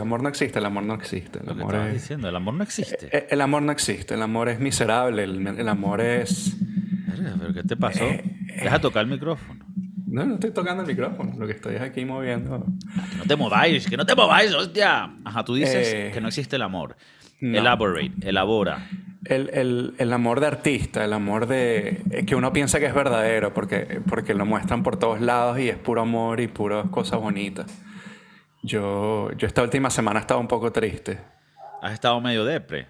el amor no existe, el amor no existe. El amor es... diciendo, el amor no existe. Eh, El amor no existe, el amor es miserable, el, el amor es... ¿Pero qué te pasó? Eh, Deja tocar el micrófono. No, no estoy tocando el micrófono, lo que estoy es aquí moviendo. Que no te mováis, que no te mováis, hostia. Ajá, tú dices Eh, que no existe el amor. no. Elaborate, elabora. El, el- el amor de artista, el amor de... eh, que uno piensa que es verdadero porque, porque lo muestran por todos lados y es puro amor y puras cosas bonitas. Yo, yo esta última semana estaba un poco triste. Has estado medio depre.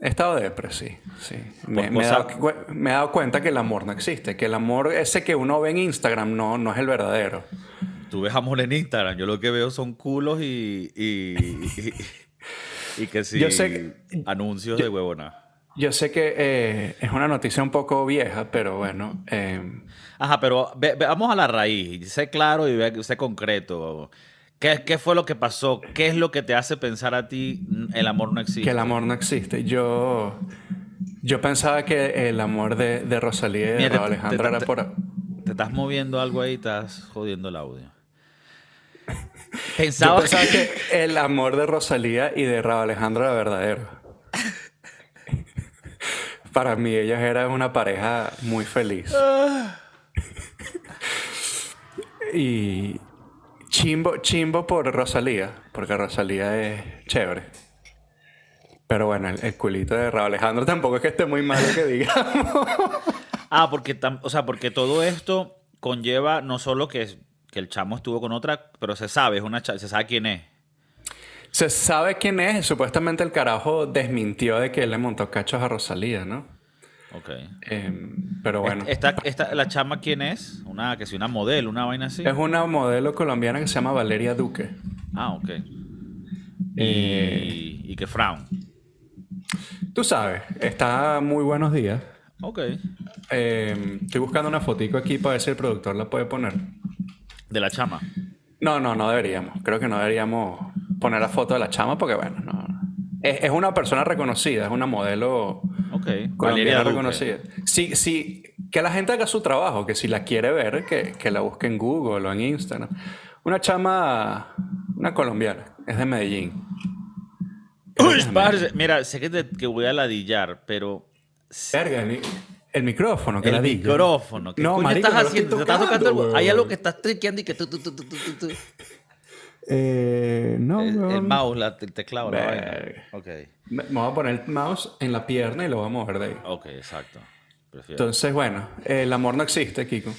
He estado depre, sí. sí. Me, he dado, cu- me he dado cuenta que el amor no existe, que el amor ese que uno ve en Instagram no, no es el verdadero. Tú ves amor en Instagram, yo lo que veo son culos y. y, y, y que sí. Yo sé que- anuncios de huevona. Yo sé que eh, es una noticia un poco vieja, pero bueno, eh, Ajá, pero ve- ve- vamos a la raíz. Sé claro y ve- sé concreto. ¿Qué, ¿Qué fue lo que pasó? ¿Qué es lo que te hace pensar a ti "Mm, el amor no existe? que el amor no existe. Yo, yo pensaba que el amor de, de Rosalía y de Mira, te- Raúl Alejandro te- era te- por... Te estás moviendo algo ahí y estás jodiendo el audio. Yo Pensaba, que el amor de Rosalía y de Raúl Alejandro era verdadero. Para mí ellos eran una pareja muy feliz. y chimbo, chimbo por Rosalía, porque Rosalía es chévere. Pero bueno, el, el culito de Raúl Alejandro tampoco es que esté muy malo que digamos. Ah, porque, tam- o sea, porque todo esto conlleva no solo que, que el chamo estuvo con otra, pero se sabe, es una se sabe quién es. Se sabe quién es. Supuestamente el carajo desmintió de que él le montó cachos a Rosalía, ¿no? Ok. Em, pero bueno. Esta, esta- ¿La chama quién es? Una, que si una modelo, una vaina así. Es una modelo colombiana que se llama Valeria Duque. Ah, ok. Eh, Y, y que frown. Tú sabes, está muy buenos días. Ok. Eh, estoy buscando una fotico aquí para ver si el productor la puede poner. De la chama. No, no, no deberíamos. Creo que no deberíamos poner la foto de la chama porque, bueno, no. Es, es una persona reconocida, es una modelo Ok. Valeria reconocida. Sí, sí, que la gente haga su trabajo, que si la quiere ver, que, que la busque en Google o en Instagram. Una chama, una colombiana, es de Medellín. Uy, parce, Mira, sé que, te- que voy a ladillar, pero... Verga, el, el micrófono, que el la diga. micrófono. ¿Qué No, coño marico, estás haciendo? ¿Te estás tocando, tocando algo? Hay algo que estás triqueando y que tú, tú, tú, tú, tú, tú. Eh, no, El, mouse, la- el teclado, la vaina. Verga. Ok. Me, me voy a poner el mouse en la pierna y lo voy a mover de ahí. Ok, exacto. Prefiero. Entonces, bueno, el amor no existe, Kiko.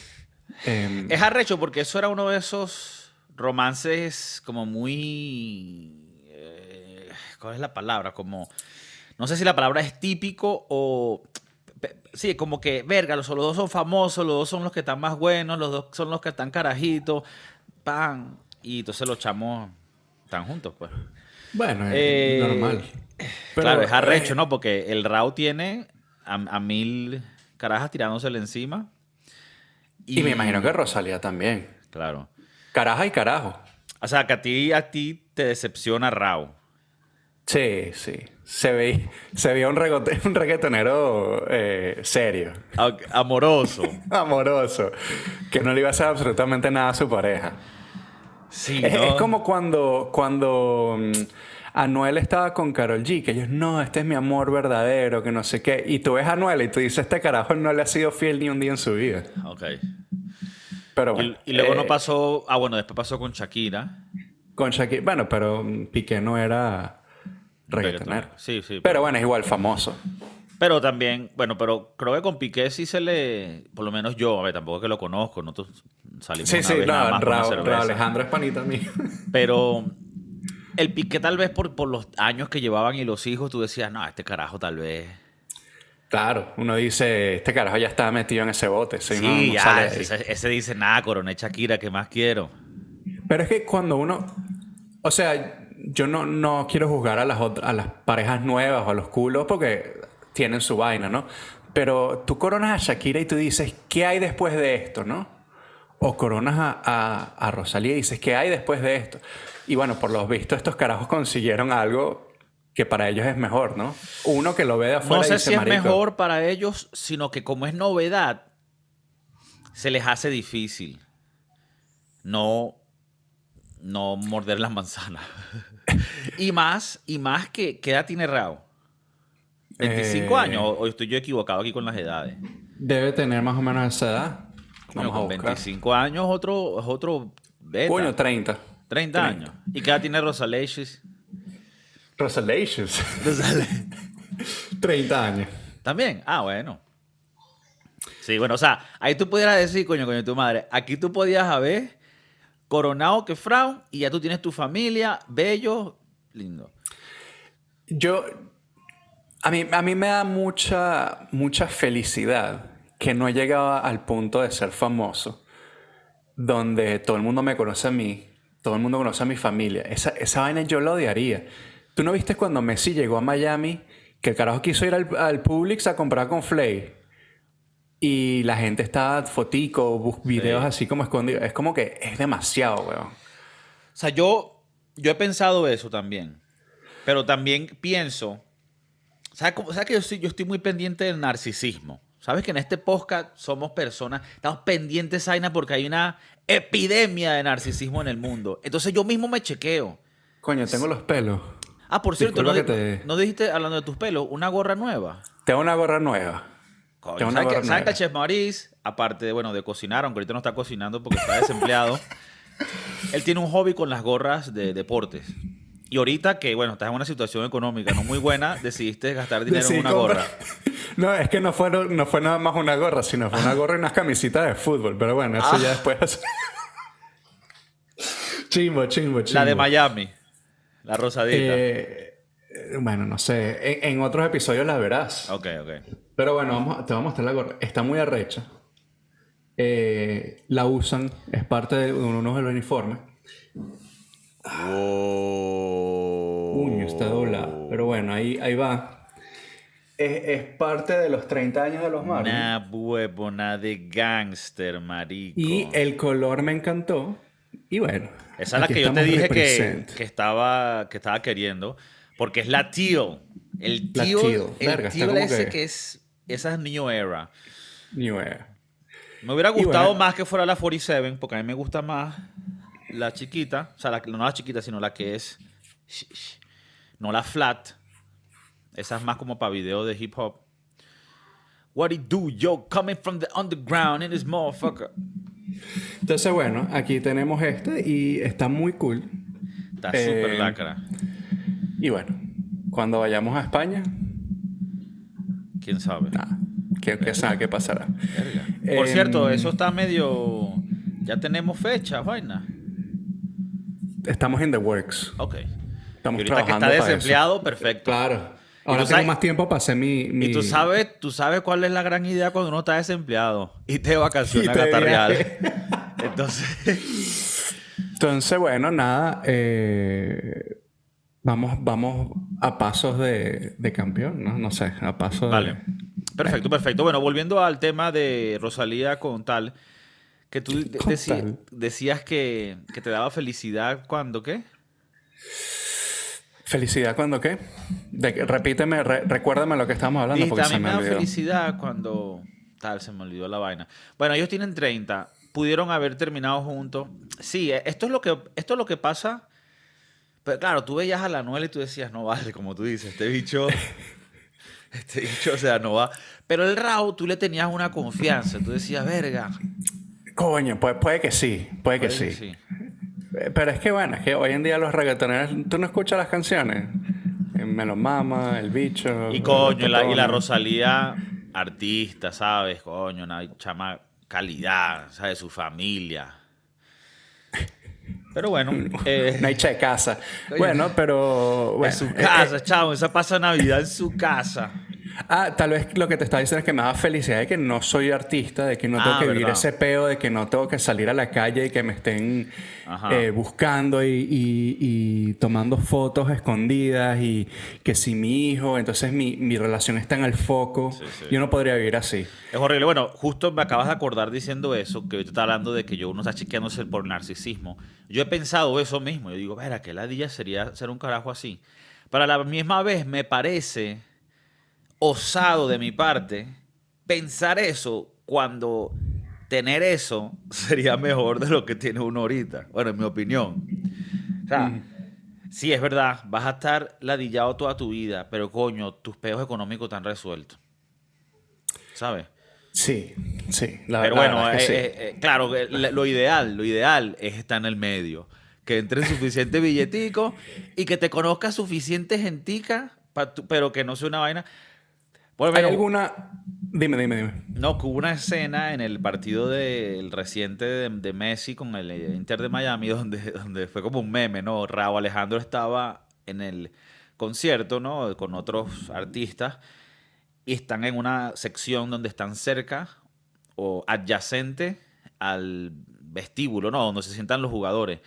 Em, Es arrecho porque eso era uno de esos romances como muy... eh, ¿Cuál es la palabra? Como... No sé si la palabra es típico o... Sí, como que, verga, los, los dos son famosos, los dos son los que están más buenos, los dos son los que están carajitos, pan. Y entonces los chamos están juntos, pues. bueno, es Eh, normal. claro, es arrecho, eh, ¿no? Porque el Rao tiene a, a mil carajas tirándosele encima. Y me imagino que Rosalía también. Claro. Caraja y carajo. O sea, que a ti, a ti te decepciona Rao. Sí, sí. Se veía, se veía un, regote- un reggaetonero eh, serio, Amoroso. amoroso, que no le iba a hacer absolutamente nada a su pareja. Sí, Es, ¿no? es como cuando, cuando mm, Anuel estaba con Carol G, que ellos, no, este es mi amor verdadero, que no sé qué. Y tú ves a Anuel y tú dices, este carajo no le ha sido fiel ni un día en su vida. Ok. Pero Y, bueno. y luego no eh, pasó... Ah, bueno, después pasó con Shakira. Con Shakira. Bueno, pero Piqué no era reggaetonero. Sí, sí. Pero bueno, es igual famoso. Pero también, bueno, pero creo que con Piqué sí se le... Por lo menos yo, a ver, tampoco es que lo conozco. Nosotros salimos Sí, una sí, vez no, nada más una Alejandro es panita mío. Pero el Piqué tal vez por, por los años que llevaban y los hijos, tú decías, no, este carajo tal vez... Claro, uno dice, este carajo ya está metido en ese bote. Sí, no, no ya, ese, ese dice, nada, coroné Shakira, ¿qué más quiero? Pero es que cuando uno. O sea, yo no, no quiero juzgar a las, ot- a las parejas nuevas o a los culos porque tienen su vaina, ¿no? Pero tú coronas a Shakira y tú dices, ¿qué hay después de esto, no? O coronas a, a, a Rosalía y dices, ¿qué hay después de esto? Y bueno, por los vistos, estos carajos consiguieron algo que para ellos es mejor, ¿no? Uno que lo ve de afuera No sé dice, si es "Marico, mejor para ellos, sino que como es novedad, se les hace difícil no, no morder las manzanas. y más, y más que, ¿qué edad tiene Rao? 25 Eh, años, o, o estoy yo equivocado aquí con las edades. Debe tener más o menos esa edad. Bueno, con buscar. 25 años otro, es otro beta. Coño, 30. 30 años. ¿Y qué edad tiene Rosalicious? Rosalacious. 30 años. También. Ah, bueno. Sí, bueno, o sea, ahí tú pudieras decir, coño, coño, tu madre, aquí tú podías haber coronado que Fraun y ya tú tienes tu familia, bello, lindo. Yo, a mí, a mí me da mucha, mucha felicidad que no he llegado al punto de ser famoso, donde todo el mundo me conoce a mí, todo el mundo conoce a mi familia. Esa, esa vaina yo la odiaría. ¿Tú no viste cuando Messi llegó a Miami que el carajo quiso ir al, al Publix a comprar con Flay? Y la gente estaba fotico, videos así como escondidos. Es como que es demasiado, weón. O sea, yo, yo he pensado eso también. Pero también pienso. ¿Sabes, sabes que yo yo estoy muy pendiente del narcisismo? ¿Sabes que en este podcast somos personas, estamos pendientes, Aina, porque hay una epidemia de narcisismo en el mundo? Entonces yo mismo me chequeo. Coño, tengo los pelos. Ah, por cierto, no, te- dijiste, hablando de tus pelos, una gorra nueva. Tengo una gorra nueva. Coño, Tengo una ¿Sabes que, gorra ¿sabes que nueva. el Chef Maurice, aparte de, bueno, de cocinar, aunque ahorita no está cocinando porque está desempleado, él tiene un hobby con las gorras de deportes. Y ahorita que, bueno, estás en una situación económica no muy buena, decidiste gastar dinero en una comprar- gorra. No, es que no fue, no fue nada más una gorra, sino fue una gorra y unas camisetas de fútbol. Pero bueno, eso Ah. ya después. chimbo, chimbo, chimbo. La de Miami, la rosadita. Eh, bueno, no sé. En, en otros episodios la verás. ok, ok. Pero bueno, vamos, te voy a mostrar la gorra. Está muy arrecha. Eh, la usan, es parte de uno de los uniformes. Puño, está doblado. Pero bueno, ahí, ahí va. Es, es parte de los 30 años de los Marlins. Una huevona de gangster, marico. Y el color me encantó. Y bueno. Esa es la que yo te dije que, que estaba, que estaba queriendo. Porque es la teal. El La teal, teal. el Verga, teal ese que- que... es... Esa es New Era. New Era. Me hubiera gustado bueno. más que fuera la 47, porque a mí me gusta más la chiquita. O sea, la- no la chiquita, sino la que es... No la flat. Esa es más como para video de hip hop. What it do, yo, coming from the underground in this motherfucker. Entonces, bueno, aquí tenemos este y está muy cool. Está Eh, súper lacra. Y bueno, cuando vayamos a España, ¿Quién sabe? nada. ¿Quién qué sabe qué pasará? Verga. Por cierto, eso está medio. Ya tenemos fecha, vaina. Estamos in the works. Ok. Estamos y ahorita que está trabajando para eso. desempleado, perfecto. Claro. Ahora tengo sabes- más tiempo para hacer mi... mi- Y tú sabes, tú sabes cuál es la gran idea cuando uno está desempleado. Y te vacaciones a Catarreal. Entonces, Entonces, bueno, nada. eh, vamos, vamos a pasos de, de campeón, ¿no? No sé, a pasos de... vale. Perfecto, perfecto. Bueno, volviendo al tema de Rosalía con tal, que tú tal. decías que, que te daba felicidad cuando, ¿qué? ¿Felicidad cuando qué? De, que- repíteme, re- recuérdame lo que estábamos hablando porque a se me me da olvidó. felicidad cuando... Tal, se me olvidó la vaina. Bueno, ellos tienen 30. Pudieron haber terminado juntos. Sí, eh, esto es lo que, esto es lo que pasa. Pero claro, tú veías a la Anuel y tú decías, no vale, como tú dices, este bicho... Este bicho, o sea, no va. Pero el Rao, tú le tenías una confianza. Tú decías, verga. Coño, puede, puede que sí, puede que puede sí. Eh, Pero es que bueno, es que hoy en día los reggaetoneros, tú no escuchas las canciones. Eh, Me lo mama, el bicho. Y coño, y la, y la. Rosalía, artista, ¿sabes? Coño, una chama calidad, ¿sabes? Su familia. Pero bueno, eh, Una hecha de casa. Bueno, pero. Bueno, en su eh, casa, eh, chavo. Esa pasa Navidad en su casa. Ah, tal vez lo que te estaba diciendo es que me da felicidad de que no soy artista, de que no tengo Ah, que vivir ese peo, de que no tengo que salir a la calle y que me estén eh, buscando y, y- y tomando fotos escondidas y que si mi hijo, entonces mi, mi relación está en el foco. Sí, sí. Yo no podría vivir así. Es horrible. Bueno, justo me acabas de acordar diciendo eso, que ahorita está hablando de que yo uno está chequeándose por narcisismo. Yo he pensado eso mismo. Yo digo, verá, que ladilla sería ser un carajo así. Pero a la misma vez me parece osado de mi parte pensar eso cuando tener eso sería mejor de lo que tiene uno ahorita. Bueno, en mi opinión. O sea, Sí, es verdad, vas a estar ladillado toda tu vida, pero coño, tus peos económicos están resueltos. ¿Sabes? Sí, sí. La, Pero la bueno, verdad es que eh, sí. eh, eh, claro, lo ideal, lo ideal es estar en el medio. Que entre suficiente billetico y que te conozca suficiente gentica, pa tu- pero que no sea una vaina. ¿Hay alguna...? Dime, dime, dime. no, que hubo una escena en el partido del reciente de, de Messi con el eh, Inter de Miami donde, donde fue como un meme, ¿no? Raúl Alejandro estaba en el concierto, ¿no? Con otros artistas y están en una sección donde están cerca o adyacente al vestíbulo, ¿no? Donde se sientan los jugadores.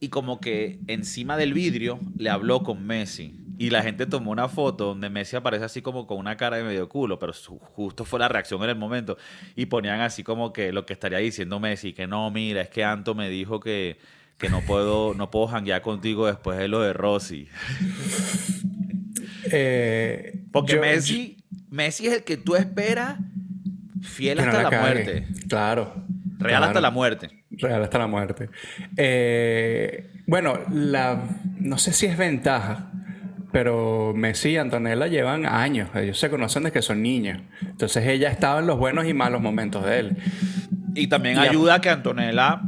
Y como que encima del vidrio le habló con Messi. Y la gente tomó una foto donde Messi aparece así como con una cara de medio culo, pero su- justo fue la reacción en el momento. Y ponían así como que lo que estaría diciendo Messi, que no, mira, es que Anto me dijo que, que no puedo no puedo janguear contigo después de lo de Rossi. Eh, Porque yo- Messi, Messi es el que tú esperas fiel no hasta la, muerte. Claro. Real claro. hasta la muerte. Real hasta la muerte. Eh, bueno, la, no sé si es ventaja, pero Messi y Antonella llevan años. Ellos se conocen desde que son niños. Entonces ella estaba en los buenos y malos momentos de él. Y también Y ayuda a que Antonella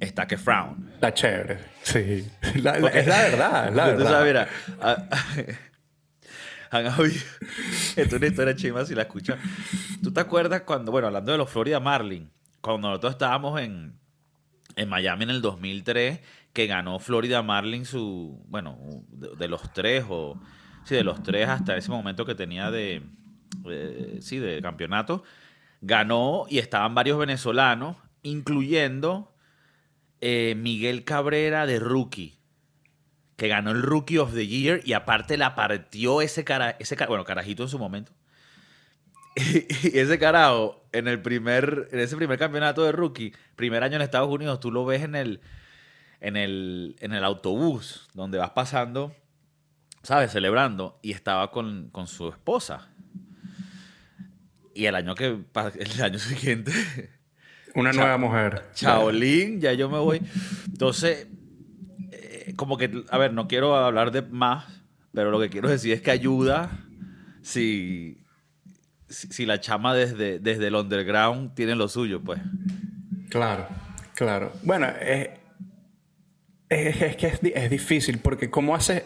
está que frown. Está chévere. Sí. La- la- es la verdad, es la verdad. sabes, mira, a- han habido- Esto es una historia chima si la escuchas. ¿Tú te acuerdas cuando, bueno, hablando de los Florida Marlin, cuando nosotros estábamos en, en Miami en el 2003, que ganó Florida Marlin su, bueno, de, los tres o, sí, de los tres hasta ese momento que tenía de, de- sí, de campeonato, ganó y estaban varios venezolanos, incluyendo eh, Miguel Cabrera de Rookie que ganó el Rookie of the Year y aparte la partió ese cara, ese bueno, carajito en su momento. Y, ese carajo, en el primer, en ese primer campeonato de rookie, primer año en Estados Unidos, tú lo ves en el, en el, en el autobús donde vas pasando, ¿sabes? Celebrando, y estaba con, con su esposa. Y el año que el año siguiente Una Cha- nueva mujer. Chaolín, ya yo me voy. Entonces, eh, como que, a ver, no quiero hablar de más, pero lo que quiero decir es que ayuda si, si, si la chama desde, desde el underground tiene lo suyo, pues. Claro, claro. Bueno, es, es, es que es, es difícil porque ¿cómo haces,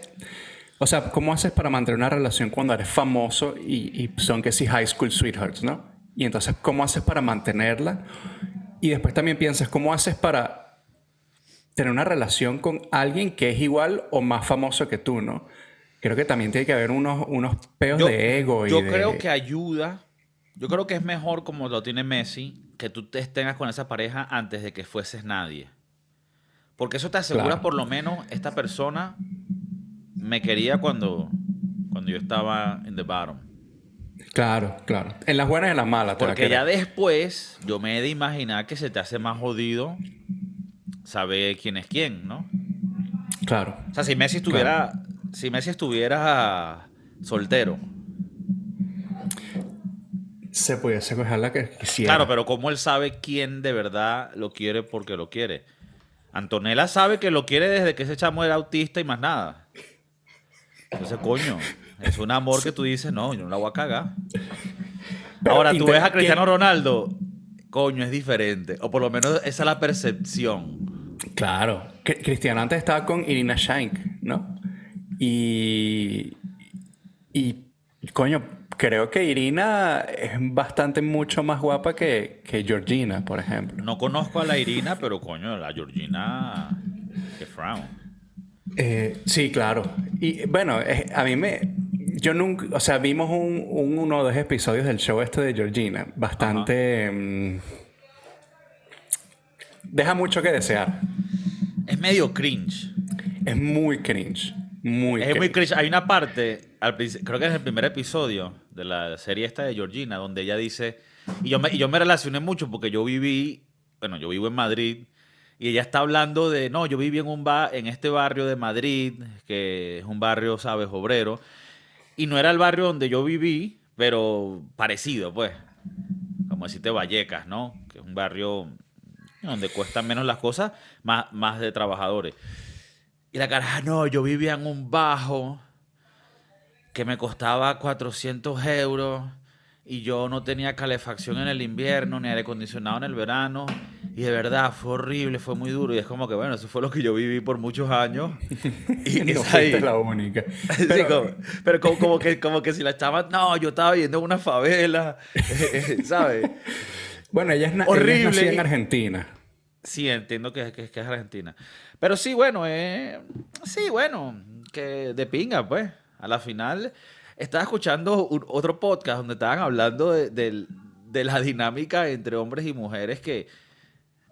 o sea, cómo haces para mantener una relación cuando eres famoso y, y son que sí high school sweethearts, ¿no? Y entonces, ¿cómo haces para mantenerla? Y después también piensas, ¿cómo haces para tener una relación con alguien que es igual o más famoso que tú, ¿no? Creo que también tiene que haber unos, unos peos de ego y yo de... creo que ayuda. Yo creo que es mejor como lo tiene Messi, que tú te tengas con esa pareja antes de que fueses nadie. Porque eso te asegura Claro. por lo menos esta persona me quería cuando, cuando yo estaba en the bottom. Claro, claro. En las buenas y en las malas. te Porque ya después yo me he de imaginar que se te hace más jodido saber quién es quién, ¿no? Claro. O sea, si Messi estuviera, si Messi estuviera soltero, Se pudiese coger la que quisiera. claro, pero ¿cómo él sabe quién de verdad lo quiere porque lo quiere? Antonella sabe que lo quiere desde que ese chamo era autista y más nada. Entonces, coño, es un amor que tú dices, no, yo no la voy a cagar. Pero Ahora, tú ves a Cristiano ¿quién- Ronaldo, coño, es diferente. O por lo menos esa es la percepción. Claro. Cri- Cristiano antes estaba con Irina Shank, ¿no? Y. Y. Coño, creo que Irina es bastante mucho más guapa que, que Georgina, por ejemplo. No conozco a la Irina, pero coño, la Georgina, que frown. Eh, sí, claro. Y bueno, eh, a mí me. Yo nunca. O sea, vimos un, un- uno o dos episodios del show este de Georgina. Bastante. mm, deja mucho que desear. Es medio cringe. Es muy cringe. Muy Es muy cringe. Hay una parte, creo que es el primer episodio de la serie esta de Georgina, donde ella dice, y yo me, y yo me relacioné mucho porque yo viví, bueno, yo vivo en Madrid, y ella está hablando de, no, yo viví en, un ba- en este barrio de Madrid, que es un barrio, sabes, obrero, y no era el barrio donde yo viví, pero parecido, pues, como decirte Vallecas, ¿no? Que es un barrio donde cuestan menos las cosas, más, más de trabajadores. Y la caraja, no, yo vivía en un bajo que me costaba 400 euros y yo no tenía calefacción en el invierno ni aire acondicionado en el verano. Y de verdad fue horrible, fue muy duro. Y es como que, bueno, eso fue lo que yo viví por muchos años. Y no fuiste la única. Pero, sí, como, pero como, como, que, como que si la chava, no, yo estaba viviendo en una favela, ¿sabes? Bueno, ella es, horrible. Ella en Argentina. Sí, entiendo que, que, que, es Argentina. Pero sí, bueno, eh, sí, bueno, que de pinga, pues. A la final, estaba escuchando otro podcast donde estaban hablando de, la dinámica entre hombres y mujeres que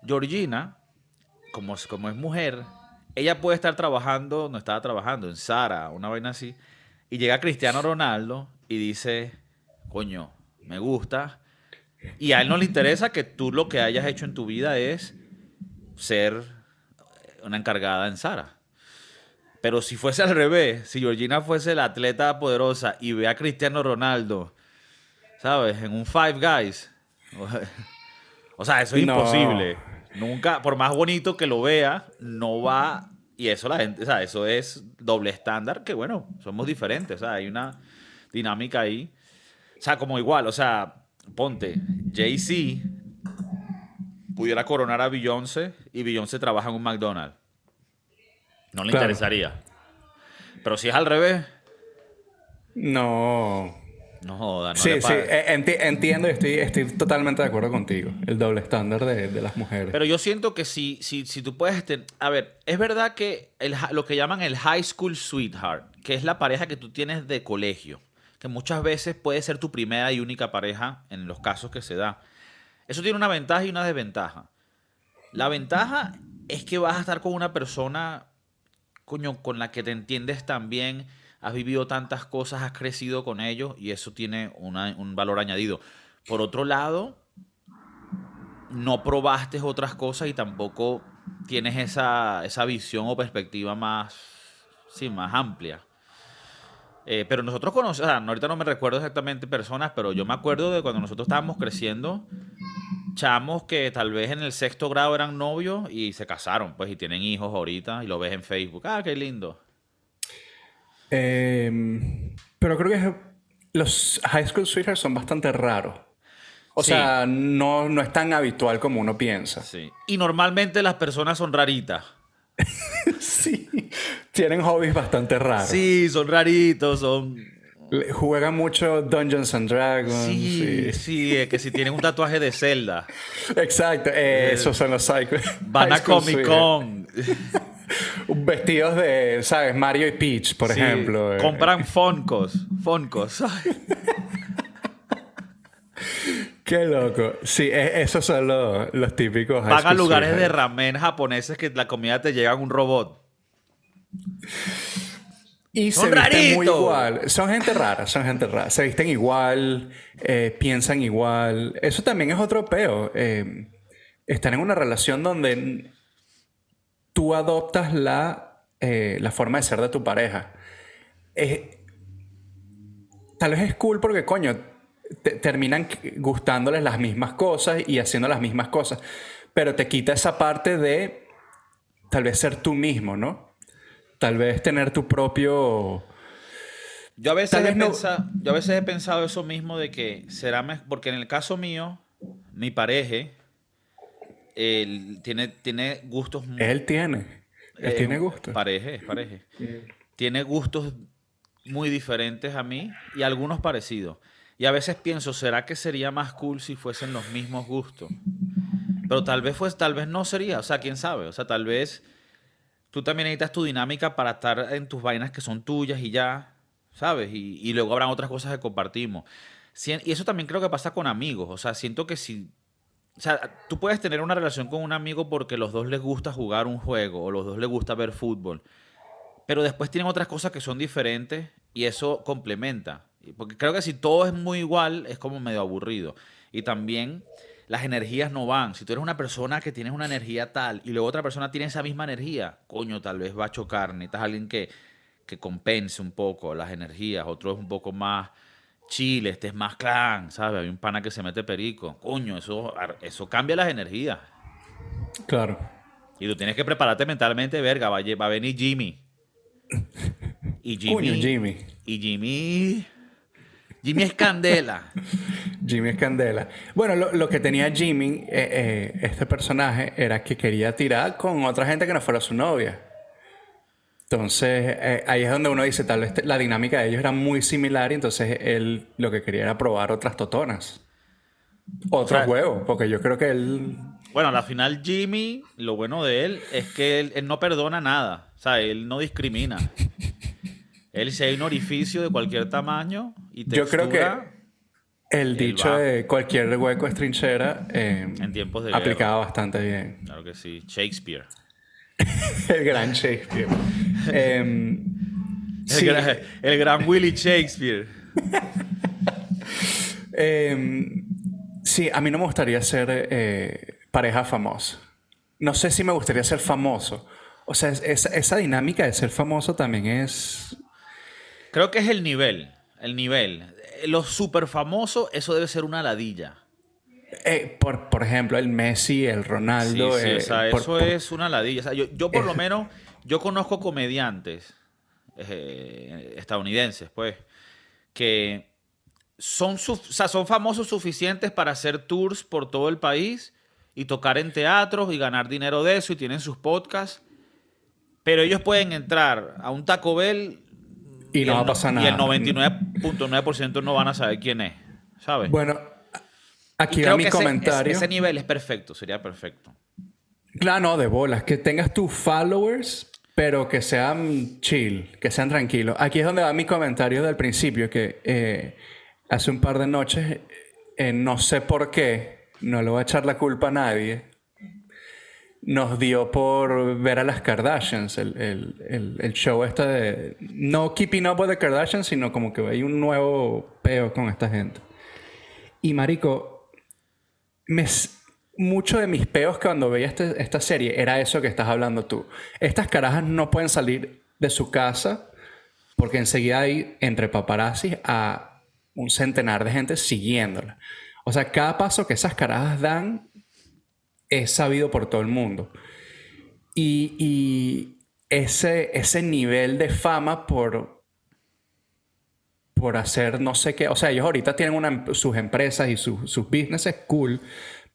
Georgina, como, como es mujer, ella puede estar trabajando, no estaba trabajando, en Sara, una vaina así, y llega Cristiano Ronaldo y dice, coño, me gusta, y a él no le interesa que tú lo que hayas hecho en tu vida es ser una encargada en Sara. Pero si fuese al revés, si Georgina fuese la atleta poderosa y ve a Cristiano Ronaldo, ¿sabes? En un Five Guys. O sea, eso es imposible. Nunca, por más bonito que lo vea, no va. Y eso la gente, o sea, eso es doble estándar, que bueno, somos diferentes. O sea, hay una dinámica ahí. O sea, como igual, o sea, ponte, Jay-Z pudiera coronar a Beyoncé y Beyoncé trabaja en un McDonald's. No le interesaría. Pero si es al revés. No. No joda, no Sí, sí, e, entiendo y estoy, estoy totalmente de acuerdo contigo. El doble estándar de, de las mujeres. Pero yo siento que si, si, si tú puedes. a ver, es verdad que el, lo que llaman el high school sweetheart, que es la pareja que tú tienes de colegio, que muchas veces puede ser tu primera y única pareja en los casos que se da. Eso tiene una ventaja y una desventaja. La ventaja es que vas a estar con una persona coño, con la que te entiendes tan bien, has vivido tantas cosas, has crecido con ellos y eso tiene un valor añadido. Por otro lado, no probaste otras cosas y tampoco tienes esa, visión o perspectiva más, sí, más amplia. Eh, pero nosotros conocemos, ahorita no me recuerdo exactamente personas, pero yo me acuerdo de cuando nosotros estábamos creciendo, chamos que tal vez en el sexto grado eran novios y se casaron, pues, y tienen hijos ahorita y lo ves en Facebook. Ah, qué lindo. Em, pero creo que los high school sweethearts son bastante raros. O sea, no, no es tan habitual como uno piensa. Sí. Y normalmente las personas son raritas. sí. Tienen hobbies bastante raros. Sí, son raritos, son Juega mucho Dungeons and Dragons. Sí, sí, que si tienen un tatuaje de Zelda. Exacto, eh, esos son los cycles. Van a Comic Con. Vestidos de, ¿sabes? Mario y Peach, por ejemplo. Eh. Compran Foncos. Foncos. Qué loco. Sí, e, esos son los, los típicos. Van a lugares de ramen japoneses que la comida te llega en un robot. Y son se visten muy igual. Son gente rara, son gente rara. Se visten igual, eh, piensan igual. Eso también es otro peo. Eh, estar en una relación donde tú adoptas la, eh, la forma de ser de tu pareja. tal vez es cool porque, coño, terminan gustándoles las mismas cosas y haciendo las mismas cosas. Pero te quita esa parte de tal vez ser tú mismo, ¿no? Tal vez tener tu propio... Yo a, veces he pensado, yo a veces he pensado eso mismo de que será mejor, porque en el caso mío, mi pareja, él tiene, tiene gustos... Él tiene, él tiene gustos. Pareja, es pareja. Tiene gustos muy diferentes a mí y algunos parecidos. Y a veces pienso, ¿será que sería más cool si fuesen los mismos gustos? Pero tal vez pues, tal vez no sería, o sea, quién sabe, o sea, tal vez tú también necesitas tu dinámica para estar en tus vainas que son tuyas y ya, ¿sabes? Y, luego habrán otras cosas que compartimos. y eso también creo que pasa con amigos. O sea, siento que si. O sea, tú puedes tener una relación con un amigo porque los dos les gusta jugar un juego o los dos les gusta ver fútbol. Pero después tienen otras cosas que son diferentes y eso complementa. Porque creo que si todo es muy igual, es como medio aburrido. Y también las energías no van. Si tú eres una persona que tienes una energía tal y luego otra persona tiene esa misma energía, coño, tal vez va a chocar. Necesitas alguien que, que compense un poco las energías. Otro es un poco más chile, este es más clan, ¿sabes? Hay un pana que se mete perico. Coño, eso, eso cambia las energías. Claro. Y tú tienes que prepararte mentalmente, verga, va, a va a venir Jimmy. Y Jimmy. Coño, Jimmy. Y Jimmy. Jimmy es candela. Jimmy es candela. Bueno, lo, lo que tenía Jimmy, eh, eh, este personaje, era que quería tirar con otra gente que no fuera su novia. Entonces, eh, ahí es donde uno dice, tal vez la dinámica de ellos era muy similar y entonces él lo que quería era probar otras totonas. Otro sea- juego, porque yo creo que él... Bueno, a la final Jimmy, lo bueno de él es que él, él no perdona nada. O sea, él no discrimina. Él si hay un orificio de cualquier tamaño y Yo creo que textura, el dicho va. de cualquier hueco es trinchera eh, En tiempos de aplicaba bastante bien. Claro que sí. Shakespeare. El gran Shakespeare. Em, El, sí, gran, el gran Willie Shakespeare. em, sí, a mí no me gustaría ser eh, pareja famosa. No sé si me gustaría ser famoso. O sea, es- esa, esa dinámica de ser famoso también es... Creo que es el nivel. El nivel. Los super famosos, eso debe ser una ladilla. eh, por, por ejemplo, el Messi, el Ronaldo. sí, eh, o sea, por- eso por- es una ladilla. O sea, yo, yo por lo menos, yo conozco comediantes eh, estadounidenses, pues, que son, su- o sea, son famosos suficientes para hacer tours por todo el país y tocar en teatros y ganar dinero de eso y tienen sus podcasts. Pero ellos pueden entrar a un Taco Bell Y no va a pasar Y nada. el 99.9% no van a saber quién es, ¿sabes? Bueno, aquí Y va mi ese- comentario. ese, ese nivel es perfecto, sería perfecto. Claro, no, de bolas. Que tengas tus followers, pero que sean chill, que sean tranquilos. Aquí es donde va mi comentario del principio, que eh, hace un par de noches, eh, no sé por qué, no le voy a echar la culpa a nadie, nos dio por ver a las Kardashians, el, el- el- show este de... No Keeping Up with the Kardashians, sino como que hay un nuevo peo con esta gente. Y marico, me, mucho de mis peos cuando veía este- esta serie era eso que estás hablando tú. Estas carajas no pueden salir de su casa porque enseguida hay entre paparazzi a un centenar de gente siguiéndola. O sea, cada paso que esas carajas dan es sabido por todo el mundo. Y, ese, ese nivel de fama por, por hacer no sé qué. O sea, ellos ahorita tienen una- sus empresas y sus, sus businesses cool,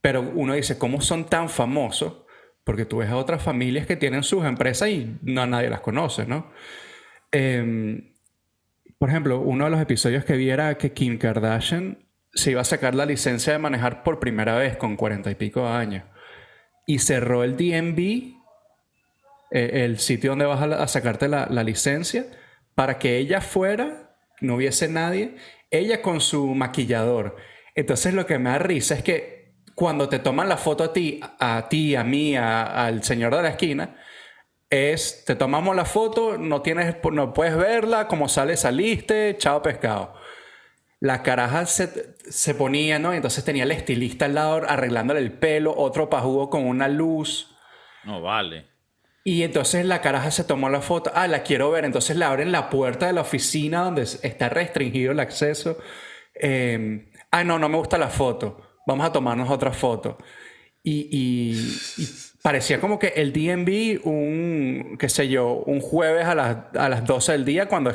pero uno dice, ¿cómo son tan famosos? Porque tú ves a otras familias que tienen sus empresas y no nadie las conoce, ¿no? Em, por ejemplo, uno de los episodios que vi era que Kim Kardashian se iba a sacar la licencia de manejar por primera vez con cuarenta y pico años. Y cerró el DMV, eh, el sitio donde vas a, sacarte la, licencia, para que ella fuera, no hubiese nadie, ella con su maquillador. Entonces lo que me da risa es que cuando te toman la foto a ti, a ti, a mí, al señor de la esquina, es, te tomamos la foto, no, tienes, no puedes verla, como sale, saliste, chao pescado. La caraja se, se ponía, ¿no? Entonces tenía el estilista al lado arreglándole el pelo, otro pajugo con una luz. No vale. Y entonces la caraja se tomó la foto. Ah, la quiero ver. Entonces le abren la puerta de la oficina donde está restringido el acceso. Eh, ah, no, no me gusta la foto. Vamos a tomarnos otra foto. Y, y- y parecía como que el DMV, un, qué sé yo, un jueves a las, a las 12 del día cuando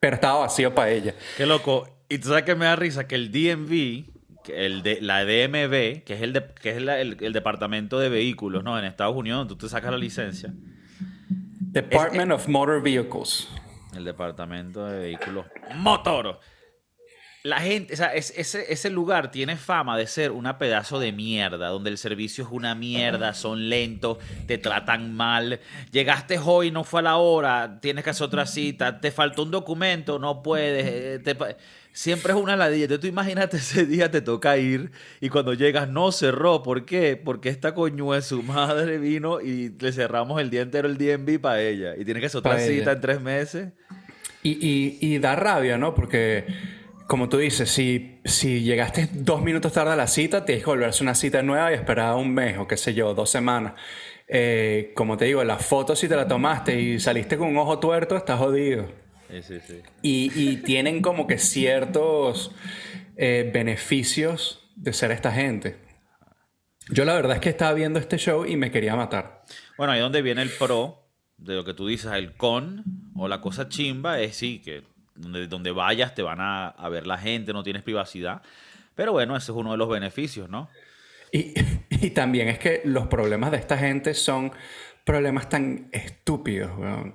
pero estaba vacío para ella. Qué loco. Y tú sabes que me da risa que el DMV, que el de, la DMV, que es, el, de- que es la- el, el departamento de vehículos, ¿no? En Estados Unidos, donde tú te sacas la licencia. Department of Motor Vehicles. El departamento de vehículos motor. La gente, o sea, es- ese, ese lugar tiene fama de ser una pedazo de mierda, donde el servicio es una mierda, son lentos, te tratan mal. Llegaste hoy, no fue a la hora, tienes que hacer otra cita, te faltó un documento, no puedes. eh, te pa- siempre es una ladilla. Entonces tú imagínate ese día te toca ir y cuando llegas no cerró. ¿Por qué? Porque esta coño de su madre vino y le cerramos el día entero el DMV para ella. Y tiene que hacer otra Pa' ella. cita en tres meses. Y, y- y da rabia, ¿no? Porque, como tú dices, si, si llegaste dos minutos tarde a la cita, tienes que volver a hacer una cita nueva y esperar un mes o qué sé yo, dos semanas. Eh, como te digo, la foto si te la tomaste y saliste con un ojo tuerto, estás jodido. Sí, sí, sí. Y, y tienen como que ciertos eh, beneficios de ser esta gente. Yo la verdad es que estaba viendo este show y me quería matar. Bueno, ahí donde viene el pro de lo que tú dices, el con o la cosa chimba es sí, que donde, donde vayas te van a, a ver la gente, no tienes privacidad. Pero bueno, ese es uno de los beneficios, ¿no? Y, y también es que los problemas de esta gente son problemas tan estúpidos, weón,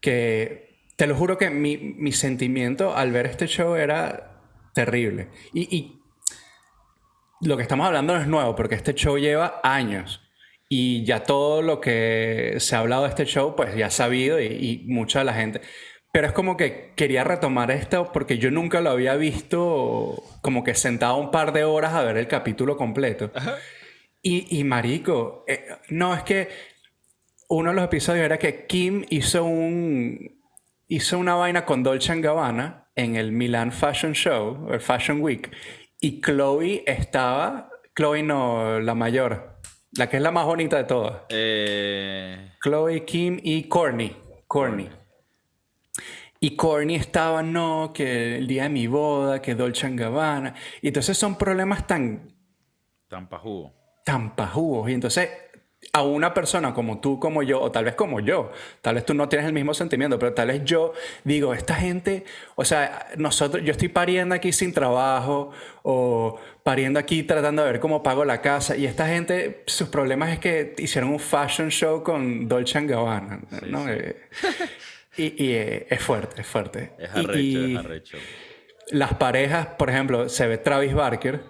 que te lo juro que mi, mi sentimiento al ver este show era terrible. Y, y lo que estamos hablando no es nuevo, porque este show lleva años. Y ya todo lo que se ha hablado de este show, pues ya ha sabido y, y mucha de la gente. Pero es como que quería retomar esto porque yo nunca lo había visto como que sentado un par de horas a ver el capítulo completo. Y, y marico, eh, no, es que uno de los episodios era que Kim hizo un hizo una vaina con Dolce Gabbana en el Milan Fashion Show, el Fashion Week, y Chloe estaba, Chloe no, la mayor, la que es la más bonita de todas. Eh, Chloe, Kim y Courtney. Courtney. Y Courtney estaba, no, que el día de mi boda, que Dolce Gabbana. Y entonces son problemas tan, tampa jugo. tan pajudos. Y entonces a una persona como tú, como yo, o tal vez como yo, tal vez tú no tienes el mismo sentimiento, pero tal vez yo digo, esta gente, o sea, nosotros, yo estoy pariendo aquí sin trabajo o pariendo aquí tratando de ver cómo pago la casa y esta gente, sus problemas es que hicieron un fashion show con Dolce Gabbana, ¿no? Eh, y y, eh, es fuerte, es fuerte. Es Y- arrecho, y es arrecho. las parejas, por ejemplo, se ve Travis Barker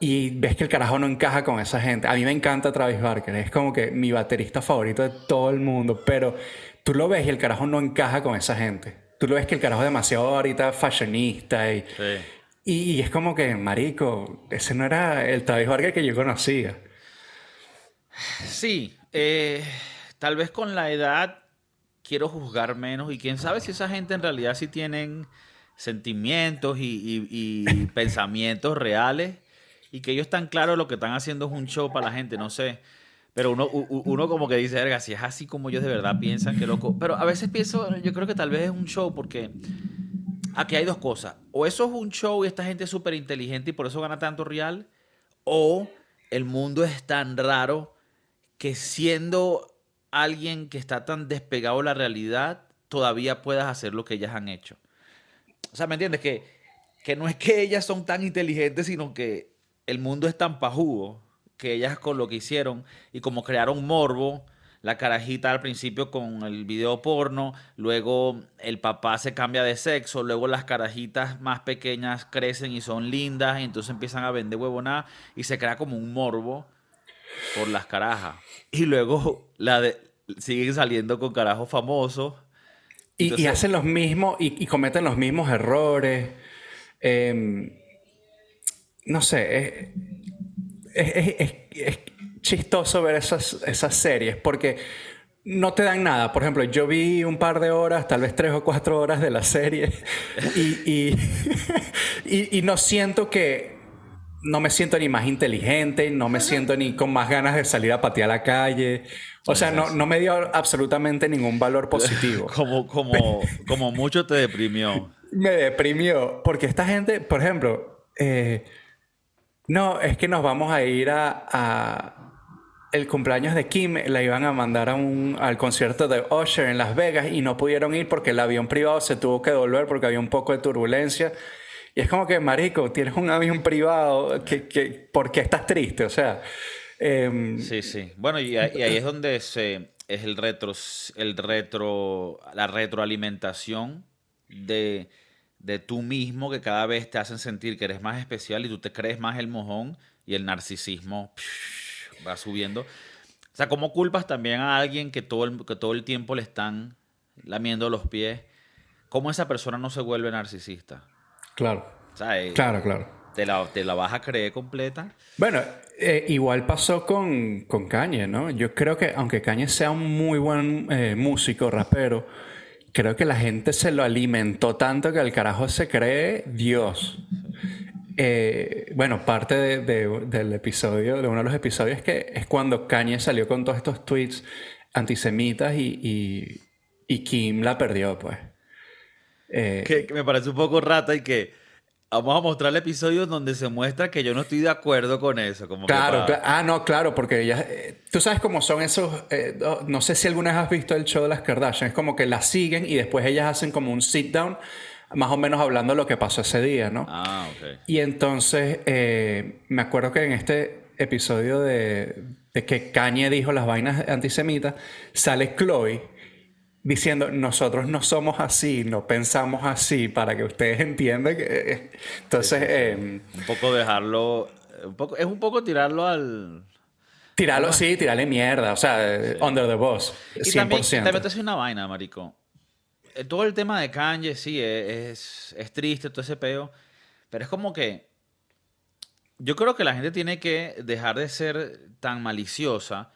y ves que el carajo no encaja con esa gente. A mí me encanta Travis Barker, es como que mi baterista favorito de todo el mundo, pero tú lo ves y el carajo no encaja con esa gente. Tú lo ves que el carajo es demasiado ahorita fashionista y, Sí. y, y es como que, marico, ese no era el Travis Barker que yo conocía. Sí, eh, tal vez con la edad quiero juzgar menos y quién sabe si esa gente en realidad sí tienen sentimientos y, y- y pensamientos reales y que ellos están claros lo que están haciendo es un show para la gente, no sé. Pero uno, uno como que dice, verga, si es así como ellos de verdad piensan, qué loco. Pero a veces pienso, yo creo que tal vez es un show porque aquí hay dos cosas. O eso es un show y esta gente es súper inteligente y por eso gana tanto real. O el mundo es tan raro que siendo alguien que está tan despegado de la realidad, todavía puedas hacer lo que ellas han hecho. O sea, ¿me entiendes? Que, que no es que ellas son tan inteligentes, sino que el mundo es tan pajugo que ellas con lo que hicieron y como crearon morbo, la carajita al principio con el video porno, luego el papá se cambia de sexo, luego las carajitas más pequeñas crecen y son lindas y entonces empiezan a vender huevonadas y se crea como un morbo por las carajas. Y luego la de, siguen saliendo con carajos famosos. Y, hacen los mismos, y, y cometen los mismos errores. Em, no sé, es, es- es- es- es chistoso ver esas, esas series porque no te dan nada. Por ejemplo, yo vi un par de horas, tal vez tres o cuatro horas de la serie y, y, y- y no siento que... No me siento ni más inteligente, no me siento ni con más ganas de salir a patear la calle. O sea, no, no me dio absolutamente ningún valor positivo. Como, como, como mucho te deprimió. Me deprimió, porque esta gente, por ejemplo, eh, no, es que nos vamos a ir a, a- el cumpleaños de Kim, la iban a mandar a un, al concierto de Usher en Las Vegas y no pudieron ir porque el avión privado se tuvo que devolver porque había un poco de turbulencia. Y es como que, marico, tienes un avión privado, que, que, ¿por qué estás triste? O sea, em, Sí, sí. Bueno, y, ahí es donde es el retro, el retro, la retroalimentación de, de tú mismo que cada vez te hacen sentir que eres más especial y tú te crees más el mojón y el narcisismo psh, va subiendo. O sea, ¿cómo culpas también a alguien que todo que todo el tiempo le están lamiendo los pies? ¿Cómo esa persona no se vuelve narcisista? Claro, eh, claro, claro. te, la, te la vas a creer completa. Bueno, eh, igual pasó con, con Kanye, ¿no? Yo creo que aunque Kanye sea un muy buen eh, músico, rapero, creo que la gente se lo alimentó tanto que el carajo se cree Dios. Eh, bueno, parte de- de- del episodio, de uno de los episodios, que es cuando Kanye salió con todos estos tweets antisemitas y, y, y Kim la perdió, pues. Eh, que, que me parece un poco rata y que Vamos a mostrar el episodio donde se muestra que yo no estoy de acuerdo con eso. Como claro, ah, no, claro, porque ellas, eh, tú sabes cómo son esos, eh, no, sé si alguna vez has visto el show de las Kardashian, es como que las siguen y después ellas hacen como un sit down, más o menos hablando de lo que pasó ese día, ¿no? Ah, ok. Y entonces, me acuerdo que en este episodio de, de que Kanye dijo las vainas antisemitas, sale Chloe diciendo, nosotros no somos así, no pensamos así, para que ustedes entiendan que... Eh, entonces... Em, un poco dejarlo... Un poco, es un poco tirarlo al... Tirarlo, sí, tirarle mierda, o sea, under the boss, 100%. Y también, también te una vaina, marico. Eh, todo el tema de Kanye, sí, es, es, triste, todo ese peo, pero es como que... Yo creo que la gente tiene que dejar de ser tan maliciosa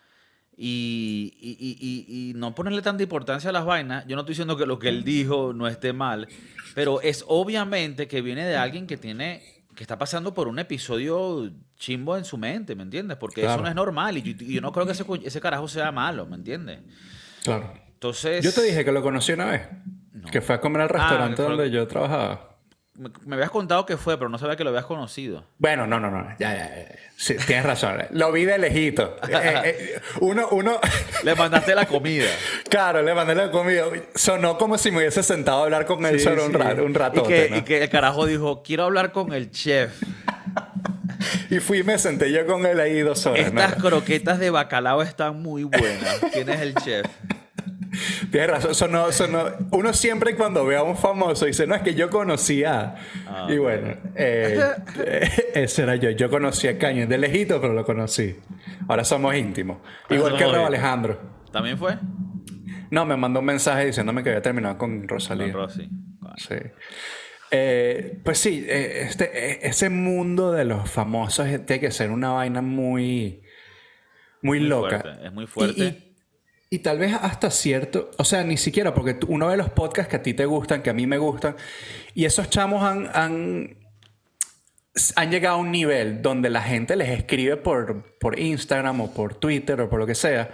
y, y, y, no ponerle tanta importancia a las vainas. Yo no estoy diciendo que lo que él dijo no esté mal, pero es obviamente que viene de alguien que tiene que está pasando por un episodio chimbo en su mente, ¿me entiendes? Porque eso no es normal y yo, no creo que ese, ese, carajo sea malo, ¿me entiendes? Claro. Entonces... Yo te dije que lo conocí una vez, que fue a comer al ah, restaurante donde yo trabajaba. Me, habías contado que fue, pero no sabía que lo habías conocido. Bueno, no, no, no. Ya, ya, Sí, tienes razón. Lo vi de lejito. Eh, eh, uno, uno... Le mandaste la comida. Claro, le mandé la comida. Sonó como si me hubiese sentado a hablar con él solo un, rato, un rato. Y que, el carajo dijo, quiero hablar con el chef. y fui y me senté yo con él ahí dos horas. Estas croquetas de bacalao están muy buenas. ¿Quién es el chef? Tienes razón, uno siempre cuando ve a un famoso dice, no, es que yo conocía. Ah, y bueno, eh, eh, ese era yo. Yo conocí a Caño de lejito, pero lo conocí. Ahora somos íntimos. Igual que Rob Alejandro. ¿También fue? No, me mandó un mensaje diciéndome que había terminado con Rosalía. Con Rosy. Sí. Eh, pues sí, este, ese mundo de los famosos tiene que ser una vaina muy, muy, loca. es muy fuerte. Y tal vez hasta cierto, o sea, ni siquiera, porque uno ve los podcasts que a ti te gustan, que a mí me gustan, y esos chamos han, han, han llegado a un nivel donde la gente les escribe por, por Instagram o por Twitter o por lo que sea,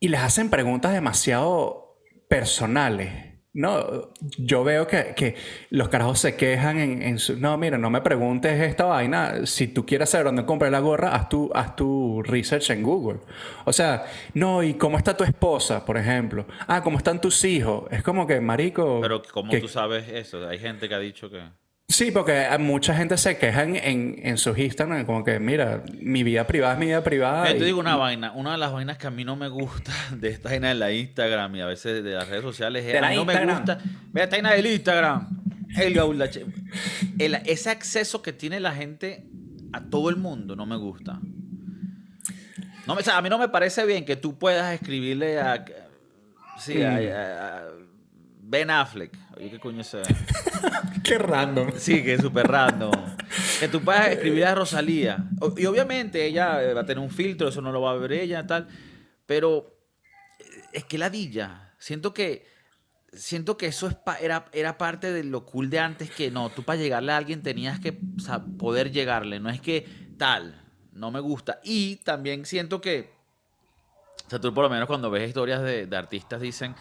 y les hacen preguntas demasiado personales. No, yo veo que, los carajos se quejan en, su... No, mira, no me preguntes esta vaina. Si tú quieres saber dónde compré la gorra, haz tu, haz tu research en Google. O sea, no, ¿y cómo está tu esposa, por ejemplo? Ah, ¿cómo están tus hijos? Es como que, marico... Pero ¿cómo tú sabes eso? Hay gente que ha dicho que... Sí, porque mucha gente se queja en, en, sus Instagram, como que, mira, mi vida privada es mi vida privada. te digo una vaina, una de las vainas que a mí no me gusta de esta vaina de la Instagram y a veces de las redes sociales es, a mí no me gusta, Ve esta vaina del Instagram, el, ese acceso que tiene la gente a todo el mundo no me gusta. No, o sea, a mí no me parece bien que tú puedas escribirle a... Sí, a Ben Affleck. Oye, ¿qué coño se Qué random. Sí, que es súper random. que tú puedas escribir a Rosalía. Y obviamente ella eh, va a tener un filtro, eso no lo va a ver ella, tal. Pero eh, es que ladilla. Siento que siento que eso es era, era parte de lo cool de antes que no, tú para llegarle a alguien tenías que poder llegarle, no es que tal, no me gusta. Y también siento que, o sea, tú por lo menos cuando ves historias de, de artistas dicen,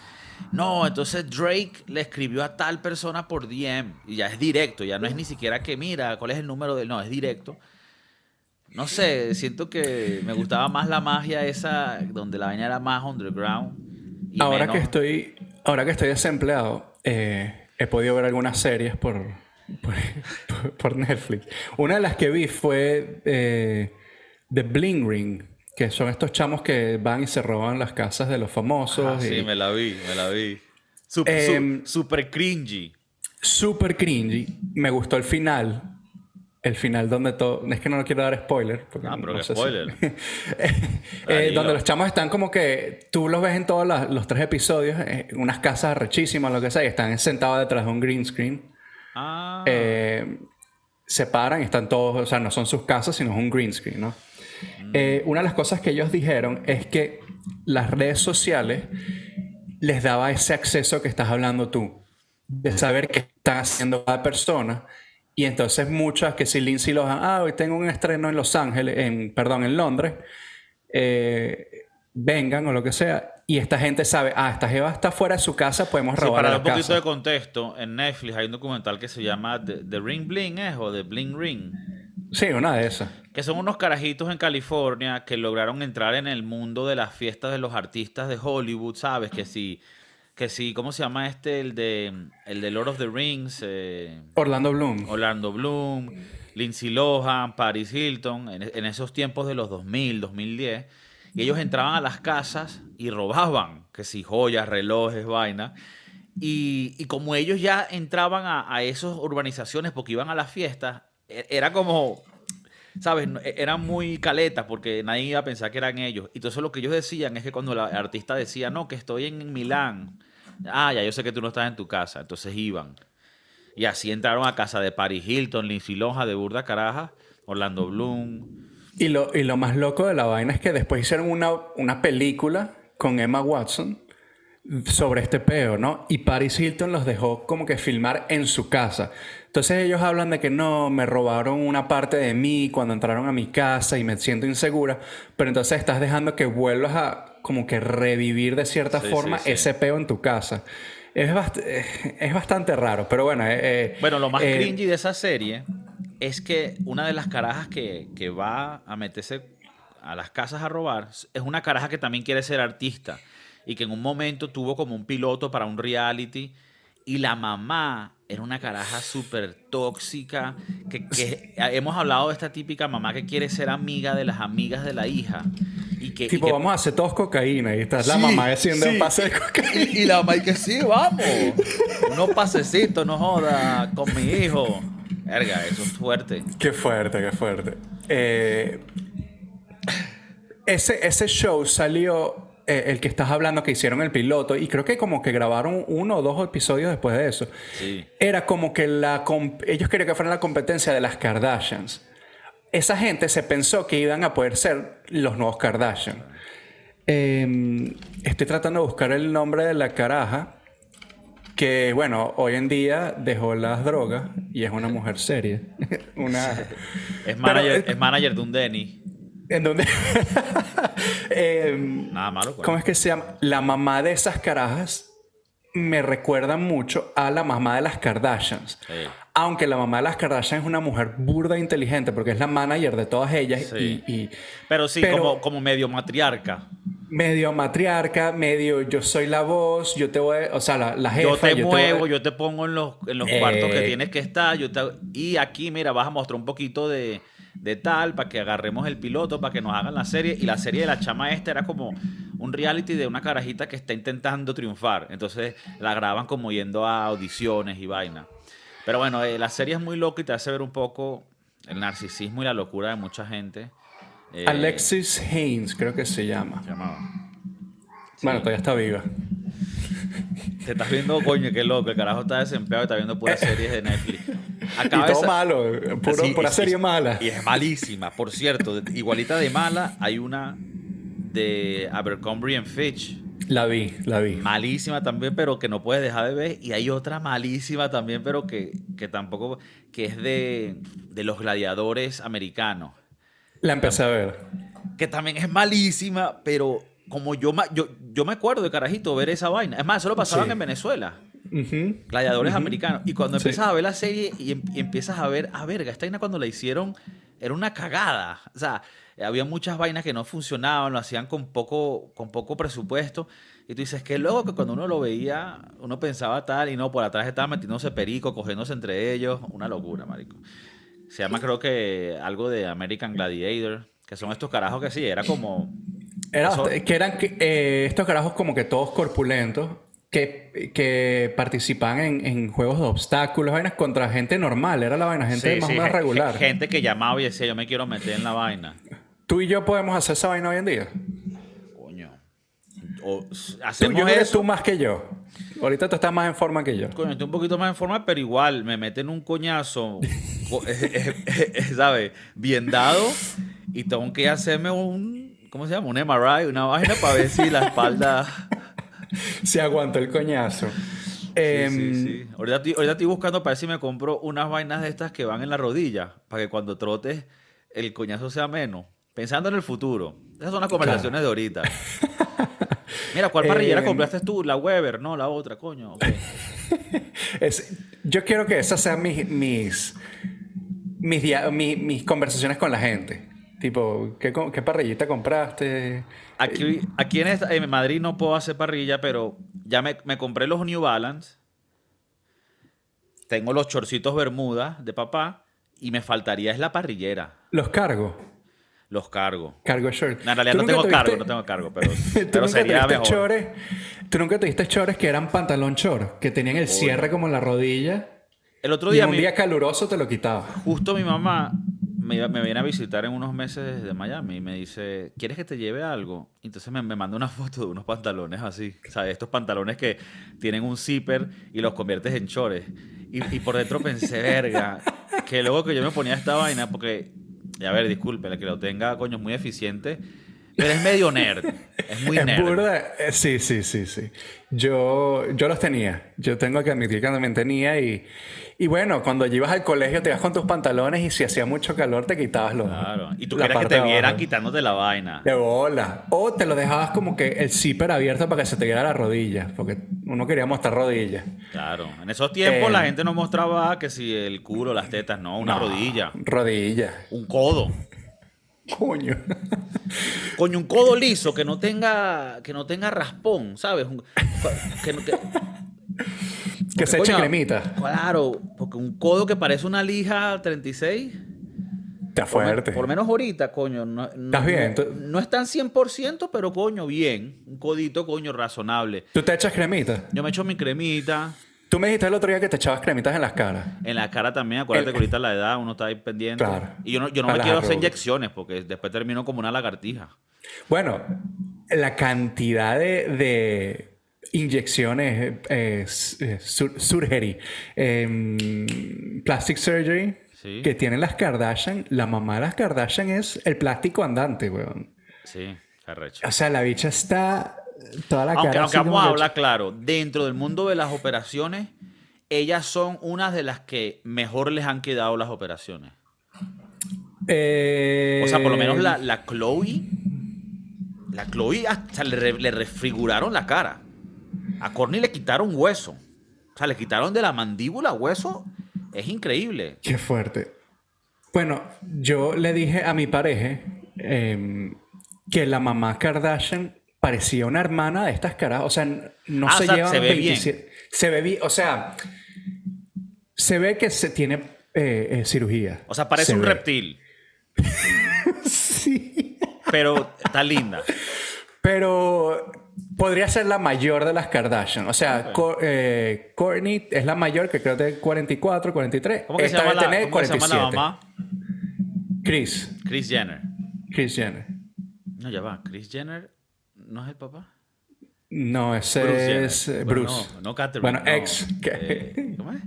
no, entonces Drake le escribió a tal persona por DM y ya es directo, ya no es ni siquiera que mira cuál es el número de no, es directo. No sé, siento que me gustaba más la magia esa donde la vaina era más underground. ahora que estoy, ahora que estoy desempleado, eh, he podido ver algunas series por, por, Netflix. Una de las que vi fue eh, The Bling Ring que son estos chamos que van y se roban las casas de los famosos. Ah, sí, me la vi, me la vi. Super, em, super cringy. Super cringy. Me gustó el final. El final donde todo... Es que no lo quiero dar spoiler. ah, pero no spoiler. Eh, donde los chamos están como que... Tú los ves en todos los, tres episodios. Eh, unas casas rechísimas, lo que sea. Y están sentados detrás de un green screen. Ah. Eh, se paran y están todos... O sea, no son sus casas, sino es un green screen, ¿no? Eh, una de las cosas que ellos dijeron es que las redes sociales les daba ese acceso que estás hablando tú, de saber qué está haciendo cada persona. Y entonces muchas, que si Lindsay Lohan, ah, hoy tengo un estreno en Los Ángeles, en, perdón, en Londres, eh, vengan o lo que sea. y esta gente sabe, ah, esta jeva está fuera de su casa, podemos Sí, robar para la dar un poquito casa. de contexto, en Netflix hay un documental que se llama The, The Ring Bling, ¿eh? O The Bling Ring. Sí, una de esas. Que son unos carajitos en California que lograron entrar en el mundo de las fiestas de los artistas de Hollywood, ¿sabes? Que si, que si, ¿cómo se llama este? El de, el de Lord of the Rings, eh, Orlando Bloom. Orlando Bloom, Lindsay Lohan, Paris Hilton, en, en esos tiempos de los 2000, 2010. Y ellos entraban a las casas y robaban, que si joyas, relojes, vaina. Y, y como ellos ya entraban a, a esas urbanizaciones porque iban a las fiestas, era como, ¿sabes? E- Eran muy caletas porque nadie iba a pensar que eran ellos. Y entonces lo que ellos decían es que cuando el artista decía, no, que estoy en Milán, ah, ya yo sé que tú no estás en tu casa, entonces iban. Y así entraron a casa de Paris Hilton, Lindsay Lohan, de Burda Caraja, Orlando Bloom. Y lo, y lo más loco de la vaina es que después hicieron una, una película con Emma Watson sobre este peo, ¿no? Y Paris Hilton los dejó como que filmar en su casa. Entonces ellos hablan de que no, me robaron una parte de mí cuando entraron a mi casa y me siento insegura, pero entonces estás dejando que vuelvas a como que revivir de cierta Sí, forma sí, sí. ese peo en tu casa. Es, bast- es bastante raro, pero bueno. eh, eh, Bueno, lo más eh, cringy de esa serie es que una de las carajas que, que va a meterse a las casas a robar es una caraja que también quiere ser artista y que en un momento tuvo como un piloto para un reality y la mamá era una caraja súper tóxica, que, que hemos hablado de esta típica mamá que quiere ser amiga de las amigas de la hija. Y que, y Tipo, que- vamos a hacer todos cocaína y estás la Sí, mamá haciendo sí. un pase de cocaína. Y, y la mamá y que sí, vamos. Unos pasecitos, no joda, con mi hijo. Verga, eso es fuerte. Qué fuerte, qué fuerte. Eh, ese, ese show salió, eh, el que estás hablando, que hicieron el piloto, y creo que como que grabaron uno o dos episodios después de eso. Sí. Era como que la ellos querían que fuera la competencia de las Kardashians. Esa gente se pensó que iban a poder ser los nuevos Kardashian. Eh, estoy tratando de buscar el nombre de la caraja que, bueno, hoy en día dejó las drogas y es una mujer seria. una... Es manager, Pero, eh, es manager de un Denny. ¿En dónde? Em, Nada malo. pues. ¿Cómo es que se llama? La mamá de esas carajas me recuerda mucho a la mamá de las Kardashians. Sí. Aunque la mamá de las Kardashians es una mujer burda e inteligente porque es la manager de todas ellas Sí. y, y Pero sí, Pero- como, como medio matriarca. medio matriarca, medio yo soy la voz, yo te voy, o sea, la, la jefa. Yo te muevo, yo te pongo en los, en los Eh. cuartos que tienes que estar. Yo te- y aquí, mira, vas a mostrar un poquito de, de tal para que agarremos el piloto, para que nos hagan la serie. Y la serie de la chama esta era como un reality de una carajita que está intentando triunfar. Entonces la graban como yendo a audiciones y vaina. Pero bueno, eh, la serie es muy loca y te hace ver un poco el narcisismo y la locura de mucha gente. Eh, Alexis Haynes, creo que se llama. se llamaba. Bueno, todavía está viva. Te estás viendo, coño, qué loco. El carajo está desempleado y está viendo puras series de Netflix. y todo malo, puro, Sí, pura y- serie y- mala. Y es malísima. Por cierto, igualita de mala, hay una de Abercrombie and Fitch. La vi, la vi. Malísima también, pero que no puedes dejar de ver. Y hay otra malísima también, pero que, que tampoco. que es de, de los gladiadores americanos. La empecé a ver. Que también es malísima, pero como yo, yo, yo me acuerdo de carajito ver esa vaina. Es más, eso lo pasaban Sí. en Venezuela. Gladiadores americanos. Y cuando Sí. empiezas a ver la serie y, em- y empiezas a ver, ah, verga, esta vaina cuando la hicieron era una cagada. O sea, había muchas vainas que no funcionaban, lo hacían con poco, con poco presupuesto. Y tú dices, qué loco que cuando uno lo veía, uno pensaba tal y no, por atrás estaban metiéndose perico, cogiéndose entre ellos. Una locura, marico. Se llama, creo que, algo de American Gladiator, que son estos carajos que sí, era como. Era Eso- que eran eh, estos carajos como que todos corpulentos que, que participaban en, en juegos de obstáculos, vainas contra gente normal. Era la vaina, gente sí, más sí, o menos regular. gen- Gente que llamaba y decía, yo me quiero meter en la vaina. Tú y yo podemos hacer esa vaina hoy en día. Coño. O, s- Tú, hacemos yo eso. tú más que yo. Ahorita tú estás más en forma que yo. Coño, estoy un poquito más en forma, pero igual me meten un coñazo, co- eh, eh, eh, ¿sabes? Bien dado. Y tengo que hacerme un. ¿Cómo se llama? Un MRI, una vaina para ver si la espalda. Se aguantó el coñazo. Sí, Em, sí, sí. Ahorita, estoy, ahorita estoy buscando para ver si me compro unas vainas de estas que van en la rodilla, para que cuando trotes el coñazo sea menos. Pensando en el futuro. Esas son las conversaciones de ahorita. Mira, ¿cuál parrillera Eh, compraste tú? La Weber, no, la otra, coño. Es- yo quiero que esas sean mis, mis, mis, mis conversaciones con la gente. Tipo, ¿qué, parrillita compraste? Aquí, aquí en, esta- en Madrid no puedo hacer parrilla, pero ya me, me compré los New Balance. Tengo los chorcitos Bermuda de papá. Y me faltaría es la parrillera. Los cargo. Los cargo. Cargo shirt. No, en realidad ¿Tú no tengo tuviste- cargo, no tengo cargo, pero, ¿Tú pero nunca sería mejor. chores? ¿Tú nunca tuviste chores que eran pantalón chor? Que tenían el cierre como en la rodilla. El otro día, en un mi- día caluroso te lo quitabas. justo mi mamá me, viene a visitar en unos meses de Miami y me dice, ¿quieres que te lleve algo? Entonces me, me manda una foto de unos pantalones así, o sea, estos pantalones que tienen un zipper y los conviertes en chores. Y, y por dentro pensé, verga, que luego que yo me ponía esta vaina, porque, a ver, disculpe, la que lo tenga, coño, es muy eficiente, pero es medio nerd, es muy es nerd. burda. eh, Sí, sí, sí, sí. Yo, yo los tenía. Yo tengo que admitir que también tenía. Y, y bueno, cuando ibas al colegio te ibas con tus pantalones y si hacía mucho calor te quitabas los. Claro, y tú querías que te vieran quitándote la vaina. De bola. O te lo dejabas como que el zipper abierto para que se te viera la rodilla. Porque uno quería mostrar rodillas. Claro, en esos tiempos Eh, la gente no mostraba que si el culo, las tetas, no, una No, rodilla, Rodilla. un codo. Coño. Coño, un codo liso que no tenga, que no tenga raspón, ¿sabes? Un- que que- se eche coño, cremita. Claro, porque un codo que parece una lija 36. Está fuerte. Por, menos ahorita, coño. No, no- ¿Estás bien? No, no es tan 100%, pero coño, bien. Un codito, coño, razonable. ¿Tú te echas cremita? Yo me echo mi cremita. Tú me dijiste el otro día que te echabas cremitas en las caras. En la cara también, acuérdate El- que ahorita la edad uno está ahí pendiente. Claro. Y yo no, yo no me las quiero hacer inyecciones porque después termino como una lagartija. Bueno, la cantidad de, de inyecciones, eh, eh, sur- surgery, em, plastic surgery Sí. que tienen las Kardashian, la mamá de las Kardashian es el plástico andante, weón. Sí, arrecho. O sea, la bicha está toda la Aunque, cara aunque vamos a hablar claro, dentro del mundo de las operaciones, ellas son unas de las que mejor les han quedado las operaciones. Eh, O sea, por lo menos la, la Chloe, la Chloe hasta le, re- le refiguraron la cara. A Courtney le quitaron hueso. O sea, le quitaron de la mandíbula hueso. Es increíble. Qué fuerte. Bueno, yo le dije a mi pareja em, que la mamá Kardashian parecía una hermana de estas caras. O sea, no Ah, se o sea, llevan se ve bien. 27 Se ve bien. O sea, se ve que se tiene eh, eh, cirugía. O sea, parece Se un ve. reptil, Sí. pero está linda. Pero podría ser la mayor de las Kardashian. O sea, Co- eh, Kourtney es la mayor, que creo que tiene 44, 43. ¿Cómo que se Esta llama, la, cómo se llama la 47. mamá? Chris. Chris Jenner. Chris Jenner. No, ya va. Chris Jenner no es el papá. No, ese Bruce Jenner. es eh, Bueno, Bruce. no, no Catherine, Bueno, no. ex. Eh, ¿Cómo es?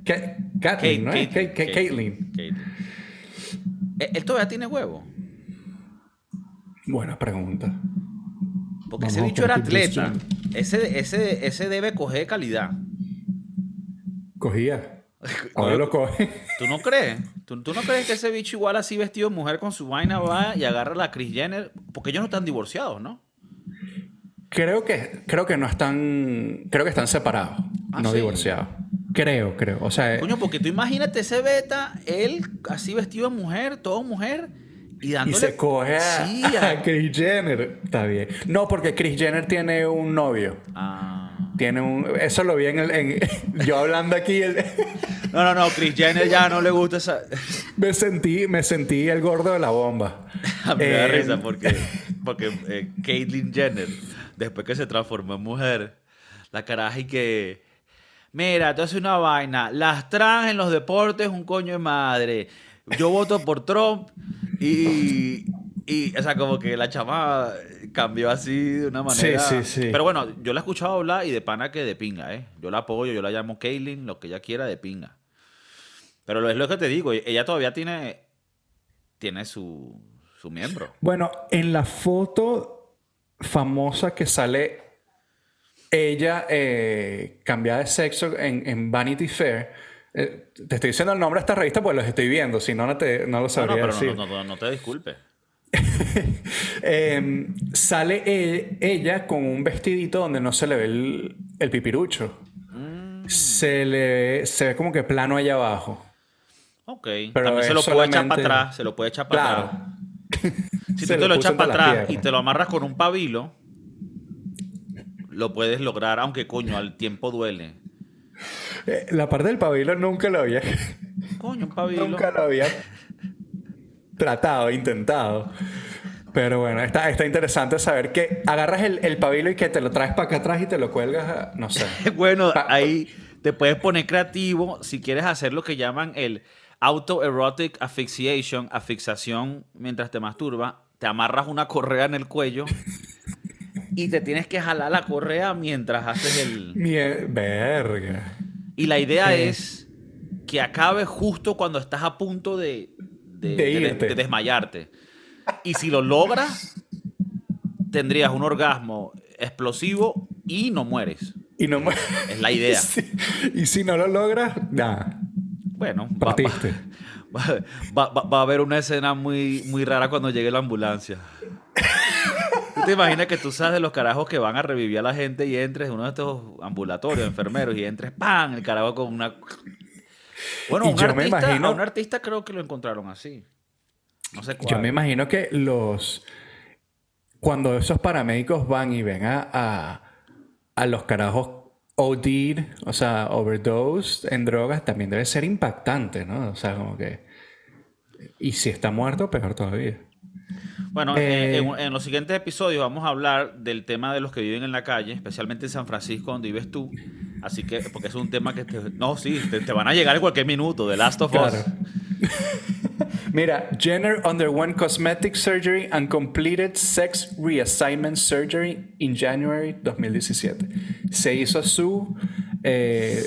Kathleen, ¿no Caitlyn. Caitlyn. ¿Él todavía tiene huevo? Buena pregunta. Porque Vamos ese bicho era atleta. Ese, ese, ese debe coger calidad. Cogía. Ahora lo coge. ¿Tú no crees? ¿Tú, tú no crees que ese bicho igual así vestido de mujer con su vaina va y agarra a la Chris Jenner? Porque ellos no están divorciados, ¿no? Creo que, creo que no están. Creo que están separados. Ah, no sí. divorciados. Creo, creo. O sea, Coño, porque tú imagínate ese beta, él así vestido de mujer, todo mujer, y se coge a, Sí, a a- Kris Jenner. Está bien. No, porque Chris Jenner tiene un novio. Ah. Tiene un. Eso lo vi en el. en- yo hablando aquí. el- No, no, no, Chris Jenner ya no le gusta esa... me sentí, me sentí el gordo de la bomba. A mí me da Eh, risa porque, porque eh, Caitlyn Jenner, después que se transformó en mujer, la caraja y que... Mira, tú haces una vaina. Las trans en los deportes, un coño de madre. Yo voto por Trump y... Y, o sea, como que la chama cambió así de una manera... Sí, sí, sí. Pero bueno, yo la he escuchado hablar y de pana que de pinga, ¿eh? Yo la apoyo, yo la llamo Caitlyn, lo que ella quiera de pinga. Pero lo es lo que te digo, ella todavía tiene... Tiene su, su miembro. Bueno, en la foto famosa que sale ella eh, cambiada de sexo en, en Vanity Fair, eh, te estoy diciendo el nombre de esta revista porque los estoy viendo, si no, no, te, no lo No, no, sabría pero decir. no, no, no, no te disculpes. Em, sale ella con un vestidito donde no se le ve el, el pipirucho. Mm. Se le ve, se ve como que plano allá abajo. Ok. Pero También se lo puede echar para atrás. Se lo puede echar para Claro. atrás. Si tú te lo echas para atrás y te lo amarras con un pabilo, lo puedes lograr, aunque coño, al tiempo duele. Eh, La parte del pabilo nunca lo había, Coño, un pabilo. nunca lo había tratado, intentado. Pero bueno, está, está interesante saber que agarras el, el pabilo y que te lo traes para acá atrás y te lo cuelgas, a- no sé. Bueno, Pa- ahí te puedes poner creativo si quieres hacer lo que llaman el autoerotic asphyxiation, asfixiación mientras te masturba. Te amarras una correa en el cuello y te tienes que jalar la correa mientras haces el... Mie- verga. Y la idea Sí. es que acabe justo cuando estás a punto de, de, De de- irte. de desmayarte. Y si lo logras, tendrías un orgasmo explosivo y no mueres. Y no mu- Es la idea. Sí. Y si no lo logras, nada, Bueno, partiste. va- va- va- va a haber una escena muy, muy rara cuando llegue la ambulancia. ¿Tú te imaginas que tú sabes de los carajos que van a revivir a la gente y entres en uno de estos ambulatorios, enfermeros, y entres, ¡pam! El carajo con una... Bueno, un yo me artista, imagino- a un artista creo que lo encontraron así. No sé cuál. Yo me imagino que los. Cuando esos paramédicos van y ven a, a, a los carajos OD, o sea, overdose en drogas, también debe ser impactante, ¿no? O sea, como que. Y si está muerto, peor todavía. Bueno, Eh, en, en los siguientes episodios vamos a hablar del tema de los que viven en la calle, especialmente en San Francisco, donde vives tú. Así que, porque es un tema que te, no, sí, te, te van a llegar en cualquier minuto, The Last of Claro. Us. Mira, Jenner underwent cosmetic surgery and completed sex reassignment surgery in January 2017. Se hizo su eh,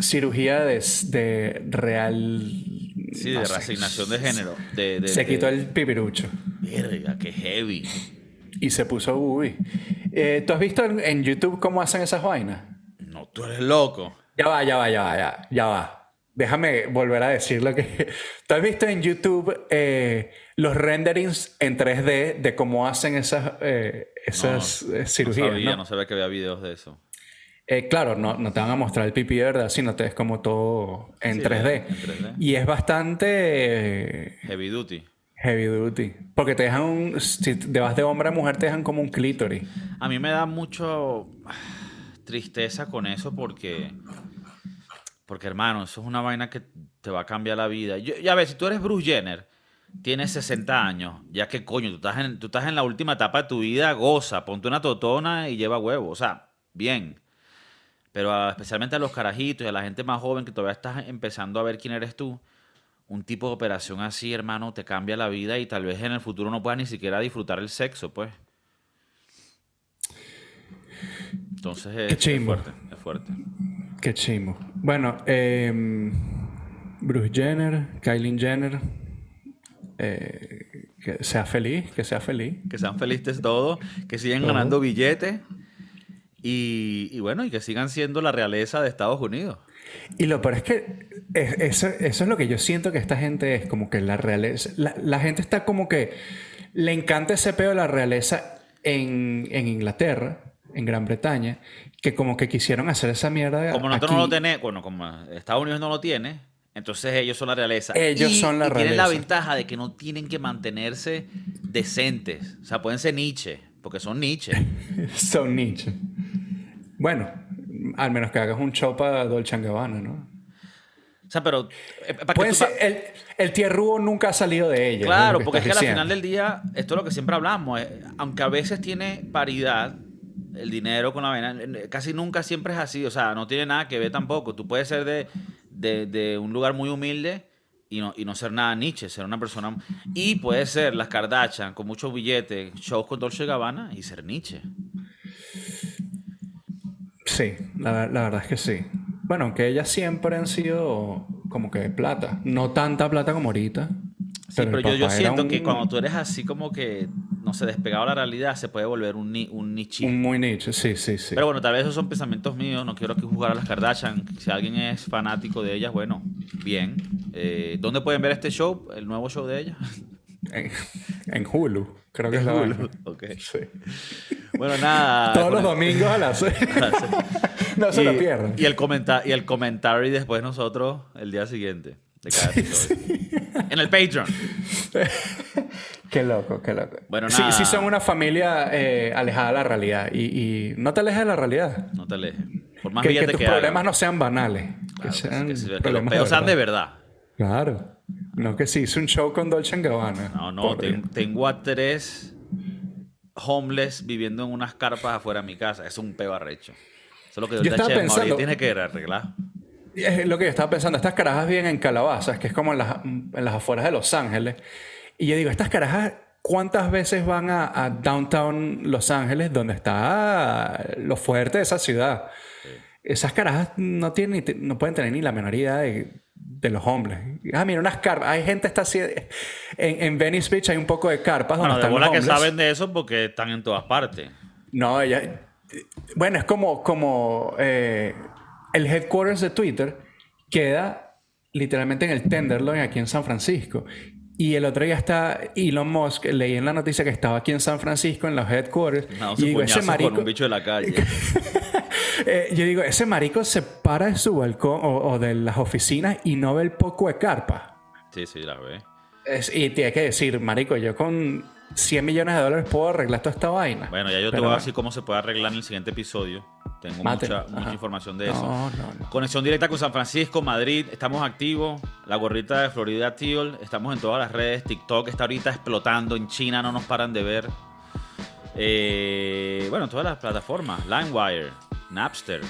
cirugía de, de real. Sí, no de sé. reasignación de género. De, de- Se quitó de- el pipirucho Verga, qué heavy. y se puso uy. Eh, ¿Tú has visto en, en YouTube cómo hacen esas vainas? No, tú eres loco. Ya va, ya va, ya va, ya, ya va. Déjame volver a decir lo que... ¿Tú has visto en YouTube eh, los renderings en 3D de cómo hacen esas, eh, esas eh, cirugías? no sabía, ¿no? no sabía que había videos de eso. Eh, claro, no, no te van a mostrar el pipí verdad, sino te es como todo en Sí, 3D. en 3D. Y es bastante eh, Heavy duty. Heavy duty. Porque te dejan un... Si te vas de hombre a mujer, te dejan como un clítoris. A mí me da mucho ah, tristeza con eso porque, porque hermano, eso es una vaina que te va a cambiar la vida. Yo, ya ves, si tú eres Bruce Jenner, tienes 60 años, ya que coño, tú estás, en, tú estás en la última etapa de tu vida, goza, ponte una totona y lleva huevo. O sea, bien. Pero especialmente a los carajitos y a la gente más joven que todavía estás empezando a ver quién eres tú, un tipo de operación así, hermano, te cambia la vida y tal vez en el futuro no puedas ni siquiera disfrutar el sexo, pues. Entonces es, Qué es chimbo. fuerte, es fuerte. Qué chimo. Bueno, eh, Bruce Jenner, Kylie Jenner, eh, que sea feliz, que sea feliz. Que sean felices todos, que sigan ganando billetes y, y bueno, y que sigan siendo la realeza de Estados Unidos. Y lo peor es que es- eso, eso es lo que yo siento que esta gente es, como que la realeza. La, la gente está como que le encanta ese pedo de la realeza en, en Inglaterra, en Gran Bretaña, que como que quisieron hacer esa mierda. Como nosotros aquí. no lo tenemos, bueno, como Estados Unidos no lo tiene, entonces ellos son la realeza. Ellos Y- son la y tienen la realeza. ventaja de que no tienen que mantenerse decentes. O sea, pueden ser Nietzsche, porque son Nietzsche. Son Nietzsche. Bueno, al menos que hagas un show para Dolce Gabbana, ¿no? O sea, pero... eh, para que Pueden tú- ser- el, el nunca ha salido de ella. Claro, porque es que al final del día, esto es lo que siempre hablamos, eh, aunque a veces tiene paridad el dinero con la vaina, eh, casi nunca siempre es así, o sea, no tiene nada que ver tampoco. Tú puedes ser de, de- de un lugar muy humilde y no, y no ser nada Nietzsche, ser una persona... Y puede ser las Kardashian con muchos billetes, shows con Dolce Gabbana y ser Nietzsche. Sí, la, la verdad es que sí. Bueno, aunque ellas siempre han sido como que plata. No tanta plata como ahorita. Sí, pero, yo, siento que cuando tú eres así como que, no sé, despegado de la realidad, se puede volver un, ni- un. Un muy nicho, sí, sí, sí. Pero bueno, tal vez esos son pensamientos míos. No quiero aquí jugar a las Kardashian. Si alguien es fanático de ellas, bueno, bien. Eh, ¿Dónde pueden ver este show? El nuevo show de ellas. en, en Hulu. Creo que es la Hulu, vaina. ok. Sí. Bueno, nada. Todos los domingos a las seis. no se lo y, pierdan. y el comenta y el comentario después nosotros el día siguiente de cada episodio. En el Patreon. Qué loco, qué loco. Bueno, sí, nada. sí son una familia eh, alejada de la realidad. Y, y no te alejes de la realidad. No te alejes. Por más Que, que tus que problemas no sean banales. Claro, que sean que- que los problemas peos sean de verdad. Claro. No que sí hizo un show con Dolce Gabbana. No, no, ten- tengo a tres homeless viviendo en unas carpas afuera de mi casa. Es un peo arrecho. Eso es lo que Yo ahorita estaba pensando- tiene que arreglar. Es lo que yo estaba pensando. Estas carajas viven en Calabazas, que es como en las, en las afueras de Los Ángeles. Y yo digo, estas carajas, ¿cuántas veces van a, a downtown Los Ángeles, donde está lo fuerte de esa ciudad? Esas carajas no, tienen, no pueden tener ni la menor idea de, de los hombres. Ah, mira, unas carpas. Hay gente está así. En, en Venice Beach hay un poco de carpas donde Bueno, de están bola los que homeless. saben de eso porque están en todas partes. No, ella. Bueno, es como, como eh, el headquarters de Twitter queda literalmente en el Tenderloin aquí en San Francisco. Y el otro día está Elon Musk, leí en la noticia que estaba aquí en San Francisco en los headquarters. No, y digo, ese marico, con un bicho de la calle. eh, yo digo, ese marico se para de su balcón o, o de las oficinas y no ve el poco de carpa. Sí, sí, la ve. Es- y tiene que decir, marico, yo con 100 millones de dólares puedo arreglar toda esta vaina. Bueno, ya yo te voy a decir cómo se puede arreglar en el siguiente episodio. Tengo Mate. mucha, mucha información de eso. no, no. Conexión directa con San Francisco, Madrid. Estamos activos. La gorrita de Florida Teal. Estamos en todas las redes. TikTok está ahorita explotando. En China no nos paran de ver. Eh, bueno, en todas las plataformas. LimeWire, Napster,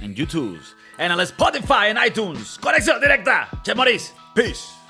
en YouTube. En el Spotify, en iTunes. Conexión directa. Che Moris. Peace.